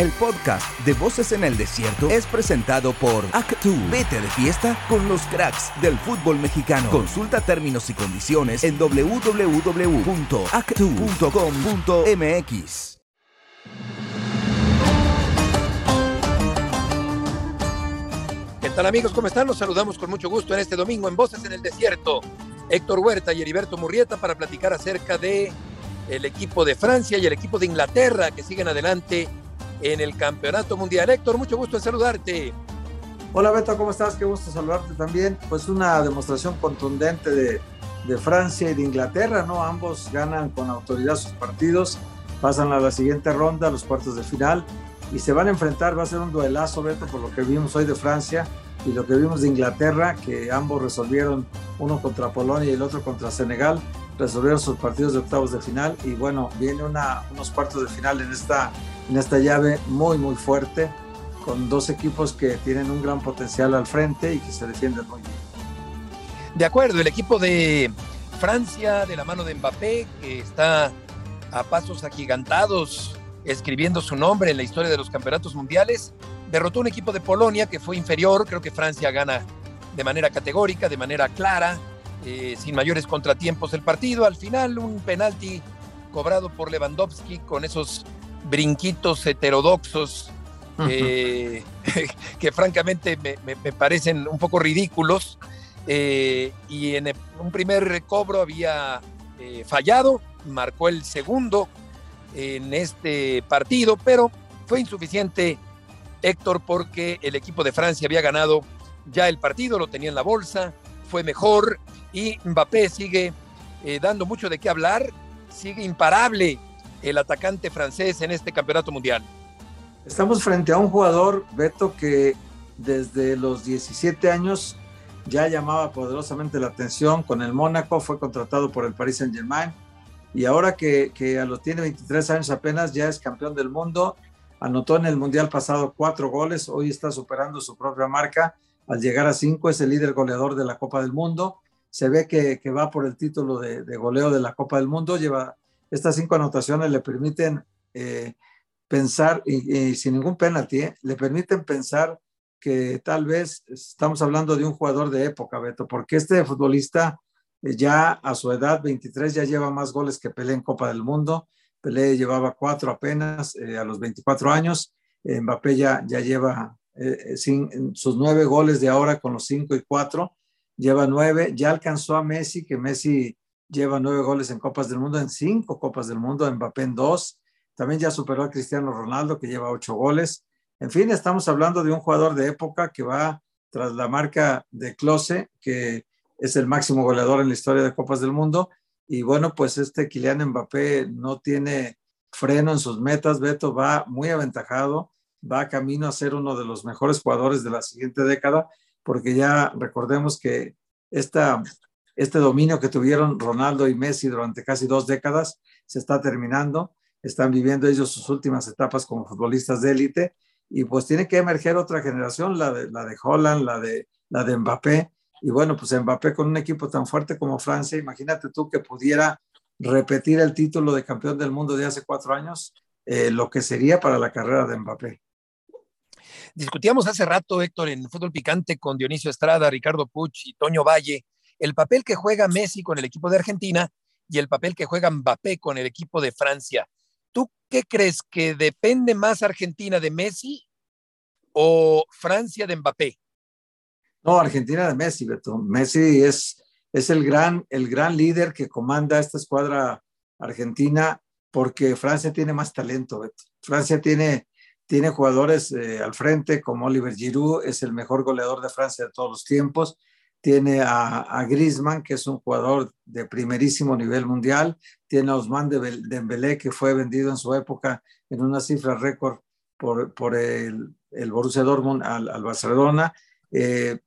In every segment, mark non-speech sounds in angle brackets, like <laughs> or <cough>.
El podcast de Voces en el Desierto es presentado por Actu. Vete de fiesta con los cracks del fútbol mexicano. Consulta términos y condiciones en www.actu.com.mx. ¿Qué tal amigos? ¿Cómo están? Los saludamos con mucho gusto en este domingo en Voces en el Desierto. Héctor Huerta y Heriberto Murrieta para platicar acerca de el equipo de Francia y el equipo de Inglaterra que siguen adelante en el Campeonato Mundial. Héctor, mucho gusto en saludarte. Hola Beto, ¿cómo estás? Qué gusto saludarte también. Pues una demostración contundente de, de Francia y de Inglaterra, ¿no? Ambos ganan con autoridad sus partidos, pasan a la siguiente ronda, los cuartos de final, y se van a enfrentar, va a ser un duelazo, Beto, por lo que vimos hoy de Francia y lo que vimos de Inglaterra, que ambos resolvieron, uno contra Polonia y el otro contra Senegal, resolvieron sus partidos de octavos de final, y bueno, viene una, unos cuartos de final en esta en esta llave muy, muy fuerte, con dos equipos que tienen un gran potencial al frente y que se defienden muy bien. De acuerdo, el equipo de Francia, de la mano de Mbappé, que está a pasos agigantados escribiendo su nombre en la historia de los campeonatos mundiales, derrotó un equipo de Polonia que fue inferior, creo que Francia gana de manera categórica, de manera clara, eh, sin mayores contratiempos el partido. Al final, un penalti cobrado por Lewandowski con esos brinquitos heterodoxos eh, <laughs> que francamente me, parecen un poco ridículos. Eh, y en un primer recobro había eh, fallado, marcó el segundo en este partido, pero fue insuficiente Héctor porque el equipo de Francia había ganado ya el partido, lo tenía en la bolsa, fue mejor y Mbappé sigue dando mucho de qué hablar, sigue imparable el atacante francés en este campeonato mundial? Estamos frente a un jugador, Beto, que desde los 17 años ya llamaba poderosamente la atención con el Mónaco, fue contratado por el Paris Saint Germain y ahora que, a los tiene 23 años apenas ya es campeón del mundo, anotó en el Mundial pasado cuatro goles, hoy está superando su propia marca, al llegar a cinco es el líder goleador de la Copa del Mundo, se ve que, va por el título de goleo de la Copa del Mundo, lleva estas cinco anotaciones le permiten eh, pensar, y, sin ningún penalti, ¿eh? le permiten pensar que tal vez estamos hablando de un jugador de época, Beto, porque este futbolista eh, ya a su edad, 23, ya lleva más goles que Pelé en Copa del Mundo. Pelé llevaba cuatro apenas a los 24 años. Mbappé ya, ya lleva sus nueve goles de ahora con los cinco y cuatro. Lleva nueve. Ya alcanzó a Messi, que Messi lleva nueve goles en Copas del Mundo, en cinco Copas del Mundo, Mbappé en dos. También ya superó a Cristiano Ronaldo, que lleva ocho goles. En fin, estamos hablando de un jugador de época que va tras la marca de Close, que es el máximo goleador en la historia de Copas del Mundo. Y bueno, pues este Kylian Mbappé no tiene freno en sus metas. Beto va muy aventajado, va camino a ser uno de los mejores jugadores de la siguiente década, porque ya recordemos que esta este dominio que tuvieron Ronaldo y Messi durante casi dos décadas se está terminando. Están viviendo ellos sus últimas etapas como futbolistas de élite y pues tiene que emerger otra generación, la de, la de Holland, la de, la de Mbappé. Y bueno, pues Mbappé con un equipo tan fuerte como Francia, imagínate tú que pudiera repetir el título de campeón del mundo de hace cuatro años, eh, lo que sería para la carrera de Mbappé. Discutíamos hace rato, Héctor, en Fútbol Picante con Dionisio Estrada, Ricardo Puch y Toño Valle, el papel que juega Messi con el equipo de Argentina y el papel que juega Mbappé con el equipo de Francia. ¿Tú qué crees que depende más Argentina de Messi o Francia de Mbappé? No, Argentina de Messi, Beto. Messi es, es el, gran, el gran líder que comanda esta escuadra argentina porque Francia tiene más talento, Beto. Francia tiene, tiene jugadores eh, al frente como Oliver Giroud, es el mejor goleador de Francia de todos los tiempos tiene a, a Griezmann, que es un jugador de primerísimo nivel mundial, tiene a Osman Dembélé, que fue vendido en su época en una cifra récord por, por el, el, Borussia Dortmund al, Barcelona, eh,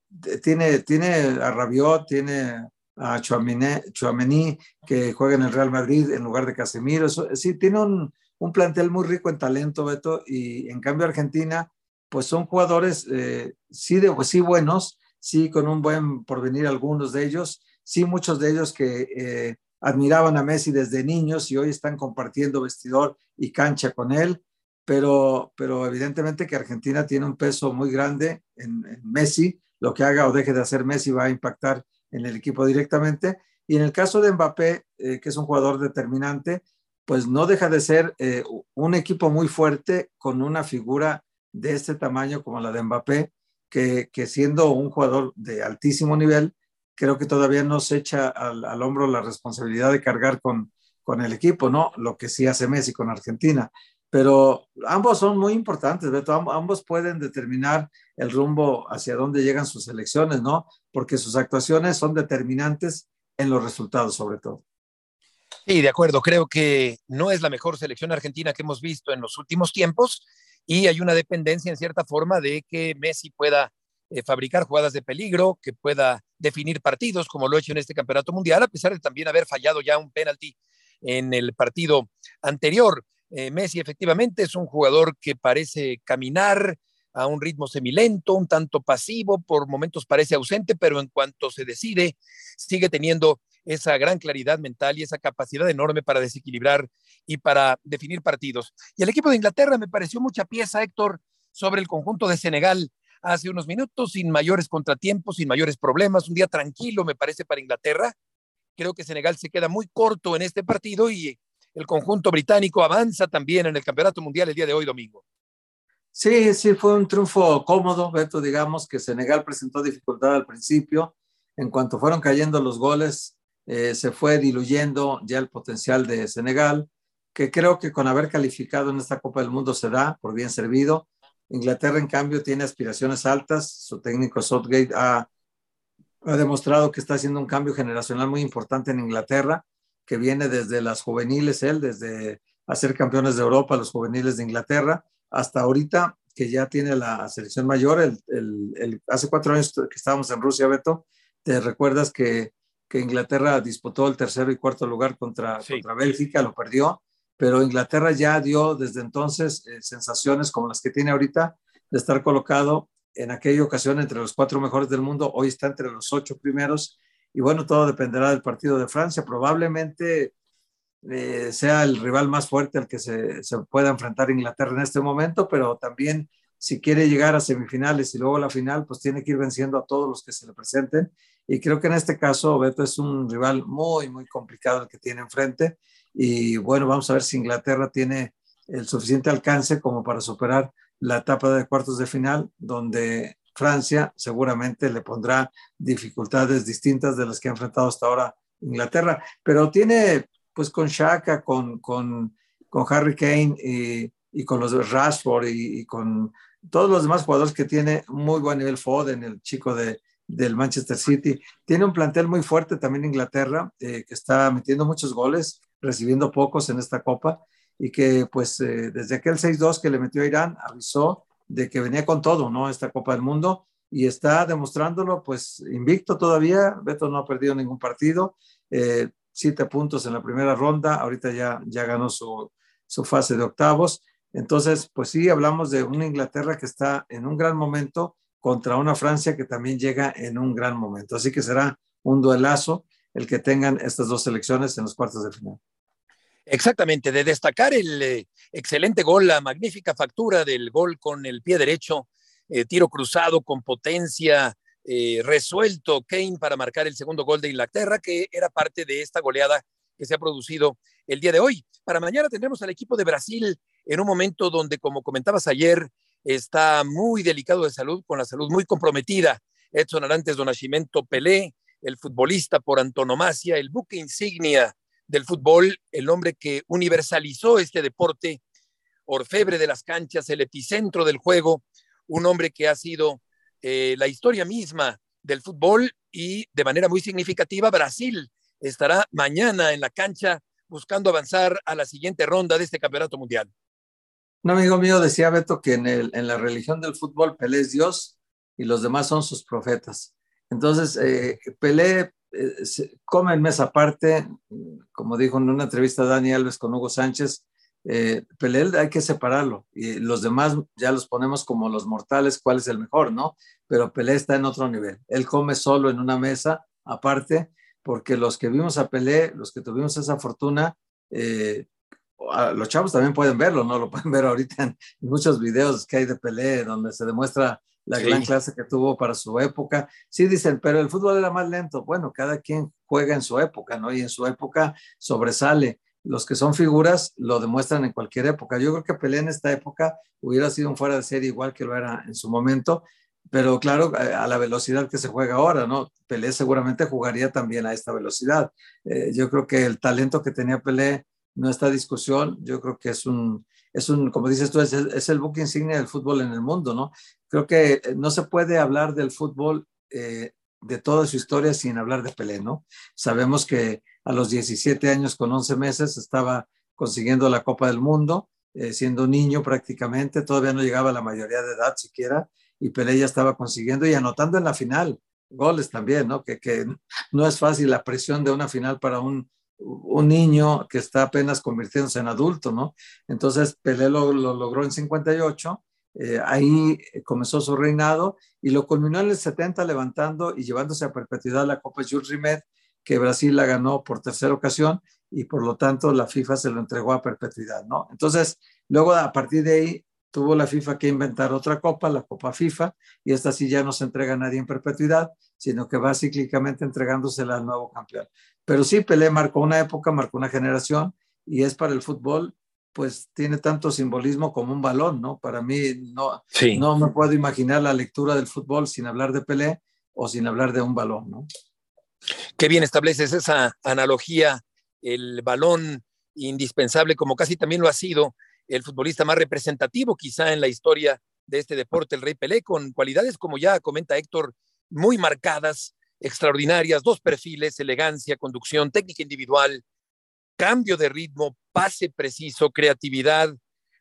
tiene, tiene a Rabiot, tiene a Chouameni, que juega en el Real Madrid en lugar de Casemiro, sí, tiene un, un, plantel muy rico en talento, Beto, y en cambio Argentina, pues son jugadores, eh, sí, de, sí buenos, sí con un buen porvenir algunos de ellos, sí muchos de ellos que eh, admiraban a Messi desde niños y hoy están compartiendo vestidor y cancha con él. pero, pero evidentemente que Argentina tiene un peso muy grande en, Messi, lo que haga o deje de hacer Messi va a impactar en el equipo directamente. Y en el caso de Mbappé, eh, que es un jugador determinante, pues no deja de ser eh, un equipo muy fuerte con una figura de este tamaño como la de Mbappé, que, siendo un jugador de altísimo nivel, creo que todavía no se echa al, al, hombro la responsabilidad de cargar con, con el equipo, ¿no? Lo que sí hace Messi con Argentina. Pero ambos son muy importantes, Beto. Ambos pueden determinar el rumbo hacia dónde llegan sus elecciones, ¿no? Porque sus actuaciones son determinantes en los resultados, sobre todo. Sí, de acuerdo. Creo que no es la mejor selección argentina que hemos visto en los últimos tiempos y hay una dependencia en cierta forma de que Messi pueda eh, fabricar jugadas de peligro, que pueda definir partidos como lo ha hecho en este campeonato mundial, a pesar de también haber fallado ya un penalti en el partido anterior. Eh, Messi efectivamente es un jugador que parece caminar a un ritmo semilento, un tanto pasivo, por momentos parece ausente, pero en cuanto se decide, sigue teniendo esa gran claridad mental y esa capacidad enorme para desequilibrar y para definir partidos. Y el equipo de Inglaterra me pareció mucha pieza, Héctor, sobre el conjunto de Senegal hace unos minutos, sin mayores contratiempos, sin mayores problemas, un día tranquilo me parece para Inglaterra. Creo que Senegal se queda muy corto en este partido y el conjunto británico avanza también en el Campeonato Mundial el día de hoy domingo. Sí, sí, fue un triunfo cómodo, Beto, digamos que Senegal presentó dificultad al principio. En cuanto fueron cayendo los goles, eh, se fue diluyendo ya el potencial de Senegal, que creo que con haber calificado en esta Copa del Mundo se da por bien servido. Inglaterra, en cambio, tiene aspiraciones altas. Su técnico Southgate ha, ha demostrado que está haciendo un cambio generacional muy importante en Inglaterra, que viene desde las juveniles, él, desde hacer campeones de Europa, los juveniles de Inglaterra, hasta ahorita que ya tiene la selección mayor. El, el, hace cuatro años que estábamos en Rusia, Beto, te recuerdas que, que Inglaterra disputó el tercero y cuarto lugar contra, contra Bélgica, lo perdió, pero Inglaterra ya dio desde entonces eh, sensaciones como las que tiene ahorita de estar colocado en aquella ocasión entre los cuatro mejores del mundo, hoy está entre los ocho primeros y bueno, todo dependerá del partido de Francia, probablemente eh, sea el rival más fuerte al que se, se, pueda enfrentar Inglaterra en este momento, pero también si quiere llegar a semifinales y luego a la final, pues tiene que ir venciendo a todos los que se le presenten. Y creo que en este caso Beto es un rival muy, muy complicado el que tiene enfrente. Y bueno, vamos a ver si Inglaterra tiene el suficiente alcance como para superar la etapa de cuartos de final, donde Francia seguramente le pondrá dificultades distintas de las que ha enfrentado hasta ahora Inglaterra. Pero tiene pues con Shaka, con, con, con Harry Kane y, y, con los Rashford y, con todos los demás jugadores que tiene muy buen nivel Foden, el chico de, del Manchester City. Tiene un plantel muy fuerte también Inglaterra, eh, que está metiendo muchos goles, recibiendo pocos en esta copa y que pues eh, desde aquel 6-2 que le metió a Irán avisó de que venía con todo, ¿no? Esta Copa del Mundo y está demostrándolo pues invicto todavía. Beto no ha perdido ningún partido. Eh, siete puntos en la primera ronda, ahorita ya, ya ganó su, su fase de octavos. Entonces, pues sí, hablamos de una Inglaterra que está en un gran momento contra una Francia que también llega en un gran momento. Así que será un duelazo el que tengan estas dos selecciones en los cuartos de final. Exactamente, de destacar el eh, excelente gol, la magnífica factura del gol con el pie derecho, eh, tiro cruzado con potencia, eh, resuelto Kane para marcar el segundo gol de Inglaterra, que era parte de esta goleada que se ha producido el día de hoy. Para mañana tendremos al equipo de Brasil en un momento donde, como comentabas ayer, está muy delicado de salud, con la salud muy comprometida. Edson Arantes do Nascimento Pelé, el futbolista por antonomasia, el buque insignia del fútbol, el hombre que universalizó este deporte, orfebre de las canchas, el epicentro del juego, un hombre que ha sido eh, la historia misma del fútbol y de manera muy significativa Brasil estará mañana en la cancha buscando avanzar a la siguiente ronda de este campeonato mundial. Un amigo mío decía, Beto, que en, el, en la religión del fútbol Pelé es Dios y los demás son sus profetas. Entonces, eh, Pelé eh, come en mesa aparte, como dijo en una entrevista Dani Alves con Hugo Sánchez, eh, Pelé hay que separarlo y los demás ya los ponemos como los mortales, cuál es el mejor, ¿no? Pero Pelé está en otro nivel. Él come solo en una mesa aparte, porque los que vimos a Pelé, los que tuvimos esa fortuna, eh, los chavos también pueden verlo, ¿no? Lo pueden ver ahorita en muchos videos que hay de Pelé, donde se demuestra la gran clase que tuvo para su época. Sí dicen, pero el fútbol era más lento. Bueno, cada quien juega en su época, ¿no? Y en su época sobresale. Los que son figuras lo demuestran en cualquier época. Yo creo que Pelé en esta época hubiera sido un fuera de serie igual que lo era en su momento, pero claro, a la velocidad que se juega ahora, ¿no? Pelé seguramente jugaría también a esta velocidad. Eh, yo creo que el talento que tenía Pelé no está discusión. Yo creo que es un, es un como dices tú, es, es el buque insignia del fútbol en el mundo, ¿no? Creo que eh, no se puede hablar del fútbol eh, de toda su historia sin hablar de Pelé, ¿no? Sabemos que a los 17 años con 11 meses estaba consiguiendo la Copa del Mundo, eh, siendo niño prácticamente, todavía no llegaba a la mayoría de edad siquiera, y Pelé ya estaba consiguiendo y anotando en la final goles también, ¿no? Que, que no es fácil la presión de una final para un, un niño que está apenas convirtiéndose en adulto, ¿no? Entonces Pelé lo, logró en 58, eh, ahí comenzó su reinado y lo culminó en el 70 levantando y llevándose a perpetuidad la Copa Jules Rimet, que Brasil la ganó por tercera ocasión y por lo tanto la FIFA se lo entregó a perpetuidad, ¿no? Entonces, luego a partir de ahí tuvo la FIFA que inventar otra copa, la Copa FIFA, y esta sí ya no se entrega a nadie en perpetuidad, sino que va cíclicamente entregándosela al nuevo campeón. Pero sí, Pelé marcó una época, marcó una generación y es para el fútbol, pues tiene tanto simbolismo como un balón, ¿no? Para mí no, no me puedo imaginar la lectura del fútbol sin hablar de Pelé o sin hablar de un balón, ¿no? Qué bien estableces esa analogía, el balón indispensable, como casi también lo ha sido el futbolista más representativo quizá en la historia de este deporte, el Rey Pelé, con cualidades, como ya comenta Héctor, muy marcadas, extraordinarias, dos perfiles, elegancia, conducción, técnica individual, cambio de ritmo, pase preciso, creatividad,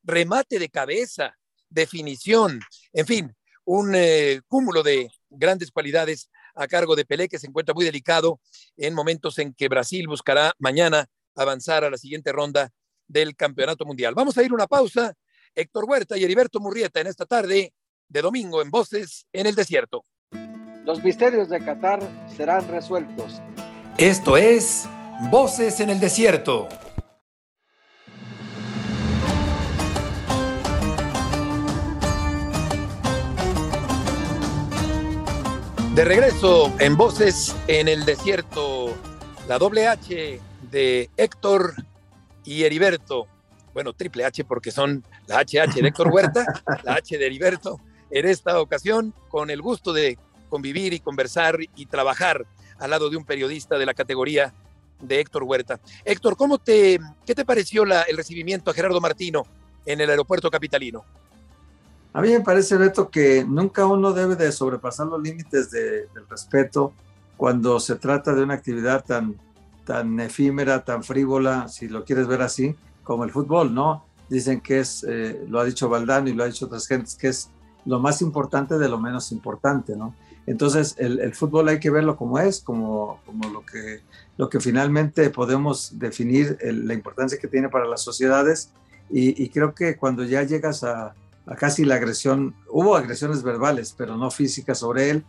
remate de cabeza, definición, en fin, un eh, cúmulo de grandes cualidades a cargo de Pelé que se encuentra muy delicado en momentos en que Brasil buscará mañana avanzar a la siguiente ronda del Campeonato Mundial. Vamos a ir una pausa. Héctor Huerta y Heriberto Murrieta en esta tarde de domingo en Voces en el Desierto. Los misterios de Qatar serán resueltos. Esto es Voces en el Desierto. De regreso en Voces en el Desierto, la doble H de Héctor y Heriberto. Bueno, triple H porque son la HH de Héctor Huerta, la H de Heriberto. En esta ocasión, con el gusto de convivir y conversar y trabajar al lado de un periodista de la categoría de Héctor Huerta. Héctor, ¿cómo te, ¿qué te pareció el recibimiento a Gerardo Martino en el aeropuerto capitalino? A mí me parece, Beto, que nunca uno debe de sobrepasar los límites del respeto cuando se trata de una actividad tan, tan efímera, tan frívola, si lo quieres ver así, como el fútbol, ¿no? Dicen que es, eh, lo ha dicho Valdano y lo ha dicho otras gentes, que es lo más importante de lo menos importante, ¿no? Entonces, el, fútbol hay que verlo como es, como, como lo, que, lo que finalmente podemos definir la importancia que tiene para las sociedades. Y, creo que cuando ya llegas a, casi la agresión, hubo agresiones verbales, pero no físicas sobre él,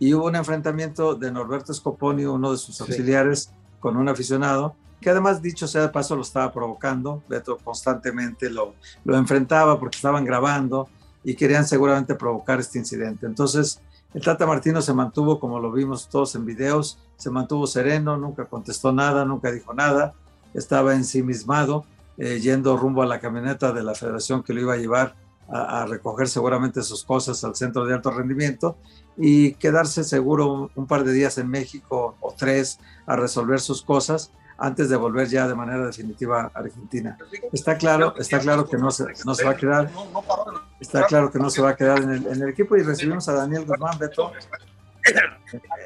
y hubo un enfrentamiento de Norberto Scoponi, uno de sus auxiliares, con un aficionado, que además, dicho sea de paso, lo estaba provocando. Beto constantemente lo, lo enfrentaba porque estaban grabando y querían seguramente provocar este incidente. Entonces, el Tata Martino se mantuvo, como lo vimos todos en videos, se mantuvo sereno, nunca contestó nada, nunca dijo nada, estaba ensimismado, eh, yendo rumbo a la camioneta de la federación que lo iba a llevar a, recoger seguramente sus cosas al centro de alto rendimiento y quedarse seguro un par de días en México o tres a resolver sus cosas antes de volver ya de manera definitiva a Argentina. Está claro, está claro que no se, no se va a quedar, está claro que no se va a quedar en el, en el equipo y recibimos a Daniel Guzmán, Beto. <laughs>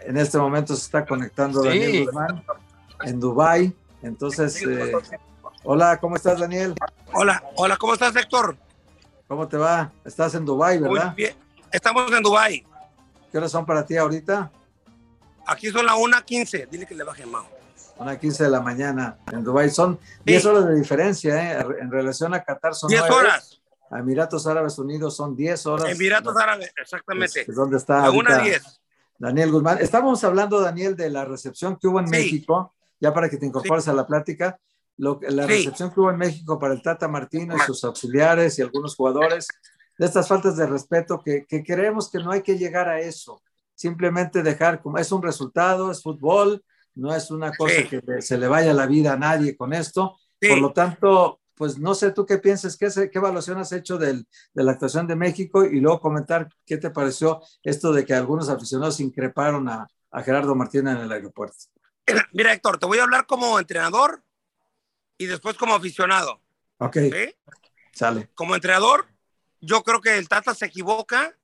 En este momento se está conectando Daniel Guzmán en Dubai. Entonces, eh, hola, ¿cómo estás, Daniel? Hola, hola, ¿cómo estás, Héctor? ¿Cómo te va? Estás en Dubai, ¿verdad? Muy bien. Estamos en Dubai. ¿Qué horas son para ti ahorita? Aquí son las 1.15. Dile que le baje más a 15 de la mañana en Dubái. Son 10 horas de diferencia, ¿eh? En relación a Qatar son 10 horas. A Emiratos Árabes Unidos son 10 horas. Emiratos Árabes, exactamente. ¿Dónde está? A una 10. Daniel Guzmán. Estábamos hablando, Daniel, de la recepción que hubo en México, ya para que te incorpores a la plática, lo, la recepción que hubo en México para el Tata Martino y sus auxiliares y algunos jugadores, de estas faltas de respeto que, que creemos que no hay que llegar a eso. Simplemente dejar como es un resultado, es fútbol, no es una cosa que se le vaya la vida a nadie con esto. Por lo tanto, pues no sé tú qué piensas, qué, qué evaluación has hecho del, de la actuación de México y luego comentar qué te pareció esto de que algunos aficionados increparon a, a Gerardo Martínez en el aeropuerto. Mira, Héctor, te voy a hablar como entrenador y después como aficionado. Ok. Sale. Como entrenador, yo creo que el Tata se equivoca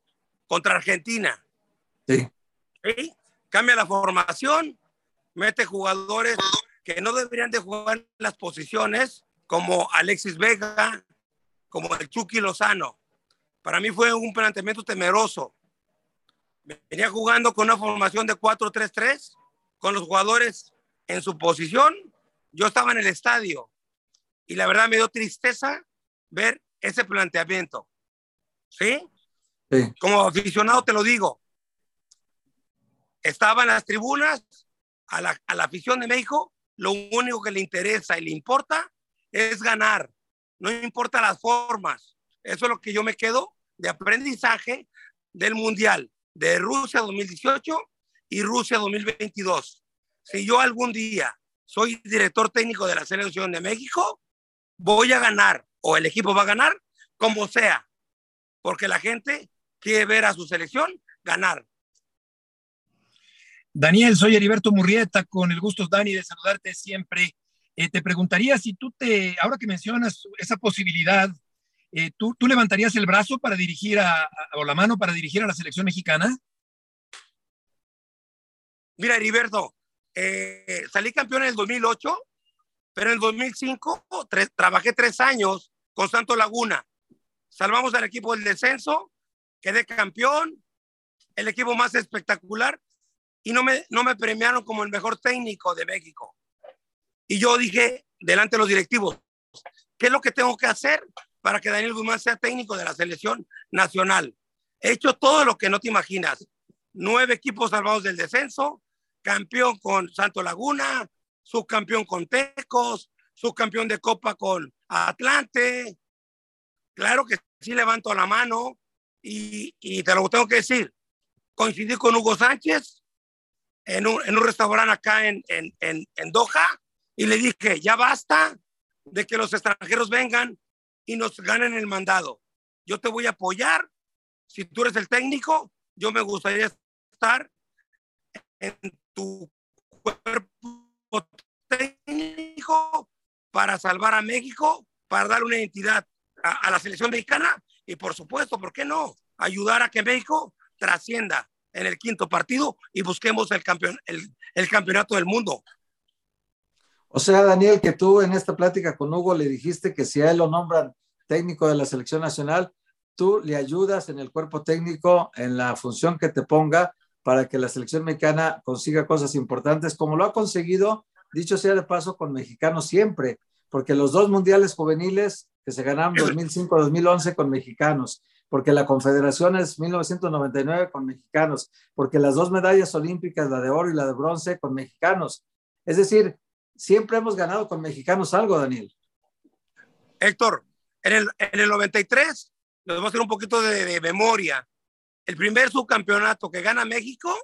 contra Argentina. Sí. ¿Sí? Cambia la formación, mete jugadores que no deberían de jugar las posiciones, como Alexis Vega, como el Chucky Lozano. Para mí fue un planteamiento temeroso. Venía jugando con una formación de 4-3-3, con los jugadores en su posición. Yo estaba en el estadio y la verdad me dio tristeza ver ese planteamiento. ¿Sí? sí. Como aficionado te lo digo. Estaba en las tribunas, a la, a la afición de México, lo único que le interesa y le importa es ganar. No importa las formas. Eso es lo que yo me quedo de aprendizaje del Mundial de Rusia 2018 y Rusia 2022. Si yo algún día soy director técnico de la selección de México, voy a ganar o el equipo va a ganar como sea, porque la gente quiere ver a su selección ganar. Daniel, soy Heriberto Murrieta, con el gusto, Dani, de saludarte siempre. Eh, te preguntaría si tú te, ahora que mencionas esa posibilidad, eh, ¿tú, ¿tú, levantarías el brazo para dirigir a, o la mano para dirigir a la selección mexicana? Mira, Heriberto, eh, salí campeón en el 2008, pero en el 2005 tres, trabajé tres años con Santo Laguna. Salvamos al equipo del descenso, quedé campeón, el equipo más espectacular, y no me, no me premiaron como el mejor técnico de México. Y yo dije, delante de los directivos, ¿qué es lo que tengo que hacer para que Daniel Guzmán sea técnico de la selección nacional? He hecho todo lo que no te imaginas. Nueve equipos salvados del descenso, campeón con Santo Laguna, subcampeón con Tecos, subcampeón de Copa con Atlante. Claro que sí levanto la mano y, y te lo tengo que decir. Coincidí con Hugo Sánchez en un, en un restaurante acá en, en, en, Doha y le dije, ya basta de que los extranjeros vengan y nos ganen el mandado. Yo te voy a apoyar. Si tú eres el técnico, yo me gustaría estar en tu cuerpo técnico para salvar a México, para dar una identidad a, a, la selección mexicana y por supuesto, ¿por qué no? Ayudar a que México trascienda en el quinto partido y busquemos el, campeón, el, el campeonato del mundo. O sea, Daniel, que tú en esta plática con Hugo le dijiste que si a él lo nombran técnico de la selección nacional, tú le ayudas en el cuerpo técnico, en la función que te ponga para que la selección mexicana consiga cosas importantes, como lo ha conseguido, dicho sea de paso, con mexicanos siempre, porque los dos mundiales juveniles que se ganaron 2005-2011 con mexicanos, porque la Confederación es 1999 con mexicanos, porque las dos medallas olímpicas, la de oro y la de bronce, con mexicanos. Es decir, siempre hemos ganado con mexicanos algo, Daniel. Héctor, en el, en el 93, les voy a hacer un poquito de, de, memoria. El primer subcampeonato que gana México,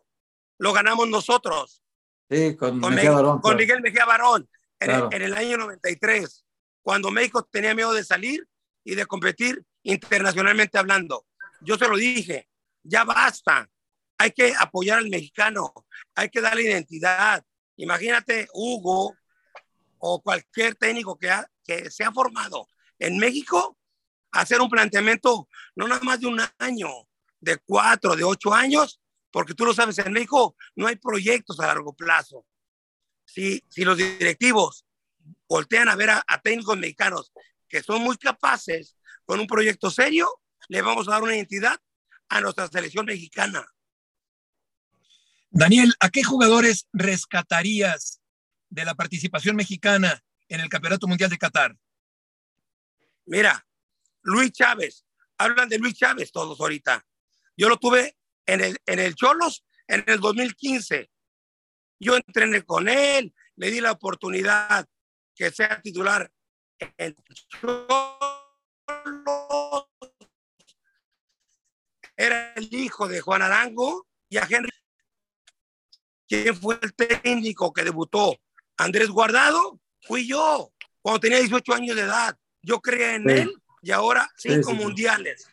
lo ganamos nosotros. Sí, con, con Mejía Barón. Con Miguel Mejía Barón, en, claro. el, en el año 93, cuando México tenía miedo de salir y de competir internacionalmente hablando. Yo se lo dije, ya basta. Hay que apoyar al mexicano, hay que darle identidad. Imagínate, Hugo, o cualquier técnico que, ha, se ha formado en México, hacer un planteamiento no nada más de un año, de cuatro, de ocho años, porque tú lo sabes, en México no hay proyectos a largo plazo. Si, si los directivos voltean a ver a, a técnicos mexicanos que son muy capaces con un proyecto serio, le vamos a dar una identidad a nuestra selección mexicana. Daniel, ¿a qué jugadores rescatarías de la participación mexicana en el Campeonato Mundial de Qatar? Mira, Luis Chávez, hablan de Luis Chávez todos ahorita. Yo lo tuve en el, en el Cholos en el 2015. Yo entrené con él, le di la oportunidad que sea titular en era el hijo de Juan Arango y a Henry. ¿Quién fue el técnico que debutó? Andrés Guardado, fui yo, cuando tenía 18 años de edad. Yo creía en él y ahora cinco mundiales.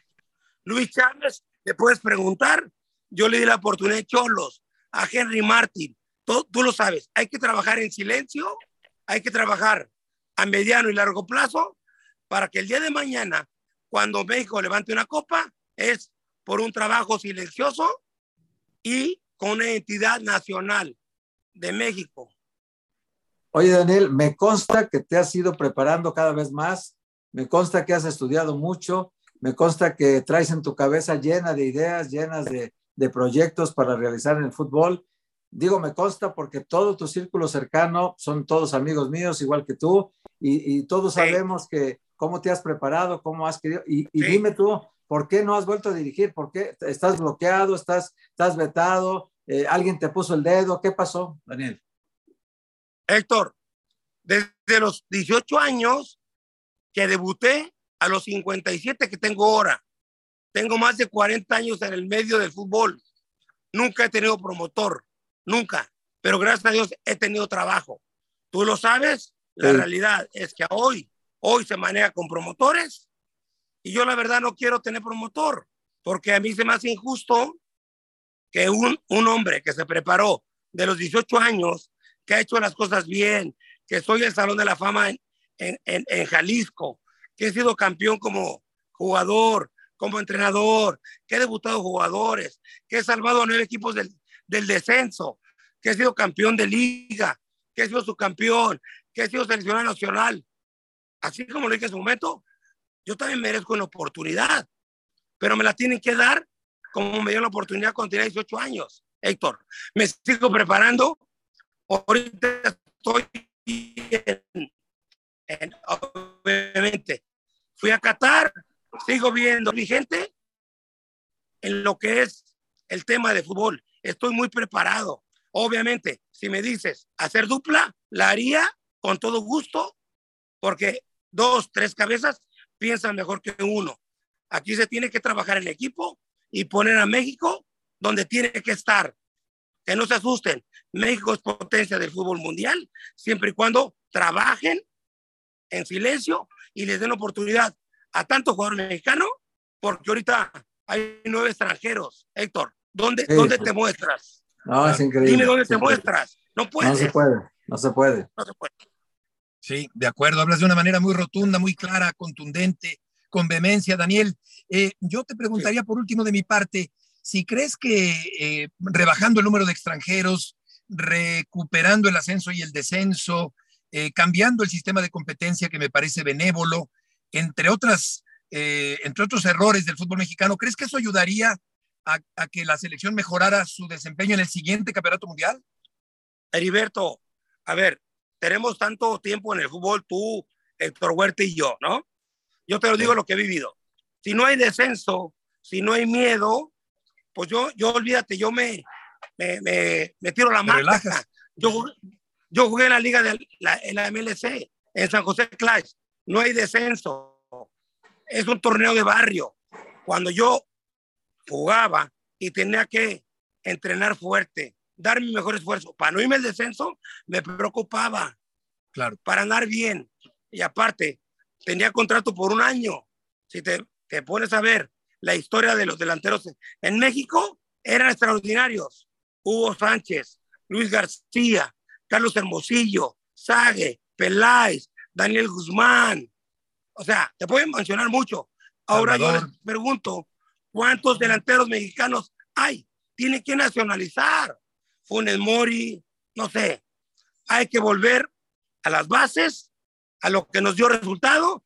Luis Chávez, le puedes preguntar, yo le di la oportunidad a Cholos, a Henry Martin, tú, tú lo sabes, hay que trabajar en silencio, hay que trabajar a mediano y largo plazo para que el día de mañana, cuando México levante una copa, es por un trabajo silencioso y con una entidad nacional de México. Oye, Daniel, me consta que te has ido preparando cada vez más, me consta que has estudiado mucho, me consta que traes en tu cabeza llena de ideas, llenas de, de proyectos para realizar en el fútbol. Digo, me consta porque todo tu círculo cercano son todos amigos míos, igual que tú, y, y todos sabemos que cómo te has preparado, cómo has querido. Y, y sí. dime tú, ¿por qué no has vuelto a dirigir? ¿Por qué estás bloqueado? ¿Estás, estás vetado? Eh, ¿Alguien te puso el dedo? ¿Qué pasó, Daniel? Héctor, desde los 18 años que debuté a los 57 que tengo ahora, tengo más de 40 años en el medio del fútbol. Nunca he tenido promotor, nunca. Pero gracias a Dios he tenido trabajo. Tú lo sabes, la sí. realidad es que hoy, hoy se maneja con promotores y yo la verdad no quiero tener promotor porque a mí se me hace injusto que un, un hombre que se preparó de los 18 años, que ha hecho las cosas bien, que soy el Salón de la Fama en, en, en, en Jalisco, que he sido campeón como jugador, como entrenador, que he debutado jugadores, que he salvado a nueve equipos del, del descenso, que he sido campeón de liga, que he sido subcampeón, que he sido seleccionado nacional. Así como lo dije en su momento, yo también merezco una oportunidad, pero me la tienen que dar como me dio la oportunidad cuando tenía 18 años. Héctor, me sigo preparando. Ahorita estoy en, en, obviamente, fui a Qatar, sigo viendo vigente en lo que es el tema de fútbol. Estoy muy preparado. Obviamente, si me dices hacer dupla, la haría con todo gusto, porque dos, tres cabezas piensan mejor que uno. Aquí se tiene que trabajar en equipo y poner a México donde tiene que estar. Que no se asusten. México es potencia del fútbol mundial, siempre y cuando trabajen en silencio y les den oportunidad a tanto jugador mexicano, porque ahorita hay nueve extranjeros. Héctor, ¿dónde, sí, ¿dónde te muestras? No, es increíble. Dime dónde te muestras. No puedes. No se puede, no se puede. No se puede. Sí, de acuerdo. Hablas de una manera muy rotunda, muy clara, contundente, con vehemencia, Daniel. Eh, yo te preguntaría sí. por último de mi parte, si crees que eh, rebajando el número de extranjeros, recuperando el ascenso y el descenso, eh, cambiando el sistema de competencia que me parece benévolo, entre otras, eh, entre otros errores del fútbol mexicano, ¿crees que eso ayudaría a, a, que la selección mejorara su desempeño en el siguiente campeonato mundial? Heriberto, a ver, tenemos tanto tiempo en el fútbol, tú, Héctor Huerta y yo, ¿no? Yo te lo digo lo que he vivido. Si no hay descenso, si no hay miedo, pues yo, yo olvídate, yo me, me, me, me tiro la mano. Yo, yo jugué en la liga de la, en la MLC, en San José Clash no hay descenso, es un torneo de barrio. Cuando yo jugaba y tenía que entrenar fuerte, dar mi mejor esfuerzo para no irme al descenso, me preocupaba. Claro. Para andar bien. Y aparte, tenía contrato por un año. Si te, te pones a ver la historia de los delanteros en México, eran extraordinarios. Hugo Sánchez, Luis García, Carlos Hermosillo, Sague, Peláez, Daniel Guzmán. O sea, te pueden mencionar mucho. Ahora Salvador. yo les pregunto, ¿cuántos delanteros mexicanos hay? Tiene que nacionalizar. Funes Mori, no sé. Hay que volver a las bases, a lo que nos dio resultado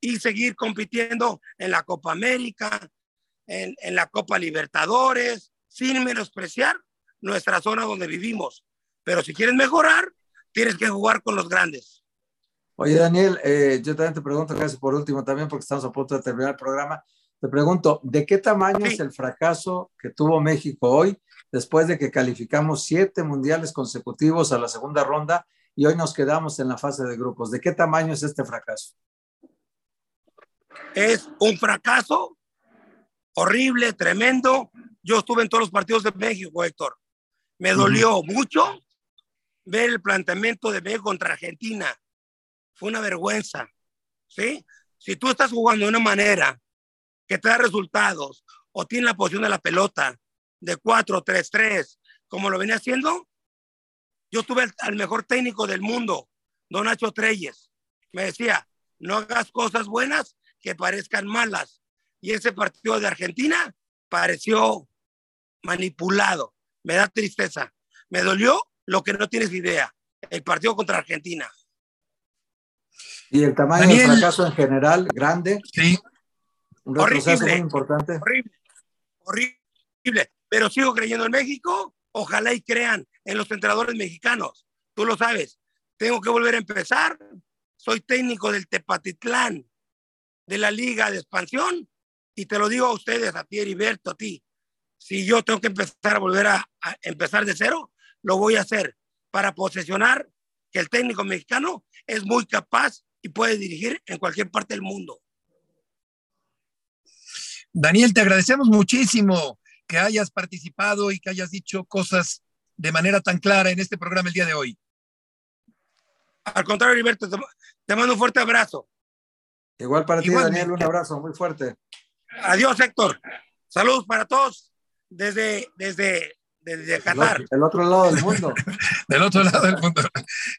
y seguir compitiendo en la Copa América, en, en la Copa Libertadores, sin menospreciar nuestra zona donde vivimos. Pero si quieres mejorar, tienes que jugar con los grandes. Oye, Daniel, eh, yo también te pregunto, casi por último también, porque estamos a punto de terminar el programa, te pregunto, ¿de qué tamaño sí. es el fracaso que tuvo México hoy después de que calificamos siete mundiales consecutivos a la segunda ronda y hoy nos quedamos en la fase de grupos. ¿De qué tamaño es este fracaso? Es un fracaso horrible, tremendo. Yo estuve en todos los partidos de México, Héctor. Me dolió mucho ver el planteamiento de México contra Argentina. Fue una vergüenza. ¿Sí? Si tú estás jugando de una manera que te da resultados o tiene la posición de la pelota de 4-3-3, como lo venía haciendo, yo tuve al mejor técnico del mundo, don Nacho Treyes. Me decía, no hagas cosas buenas que parezcan malas. Y ese partido de Argentina pareció manipulado. Me da tristeza. Me dolió lo que no tienes idea. El partido contra Argentina. Y el tamaño del fracaso en general, grande. Sí. Un retroceso muy importante. Horrible. Horrible. Pero sigo creyendo en México. Ojalá y crean en los entrenadores mexicanos. Tú lo sabes. Tengo que volver a empezar. Soy técnico del Tepatitlán, de la Liga de Expansión. Y te lo digo a ustedes, a ti, Heriberto, a ti. Si yo tengo que empezar a volver a, a empezar de cero, lo voy a hacer para posesionar que el técnico mexicano es muy capaz y puede dirigir en cualquier parte del mundo. Daniel, te agradecemos muchísimo que hayas participado y que hayas dicho cosas de manera tan clara en este programa el día de hoy. Al contrario, Heriberto, te mando un fuerte abrazo. Igual para ti, Daniel, un abrazo muy fuerte. Adiós, Héctor. Saludos para todos desde, desde desde Qatar. Del otro lado del mundo. <laughs> del otro lado del mundo.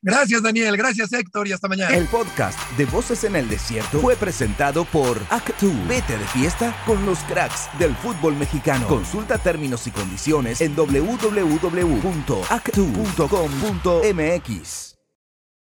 Gracias, Daniel. Gracias, Héctor. Y hasta mañana. El podcast de Voces en el Desierto fue presentado por Actu. Vete de fiesta con los cracks del fútbol mexicano. Consulta términos y condiciones en www.actu.com.mx.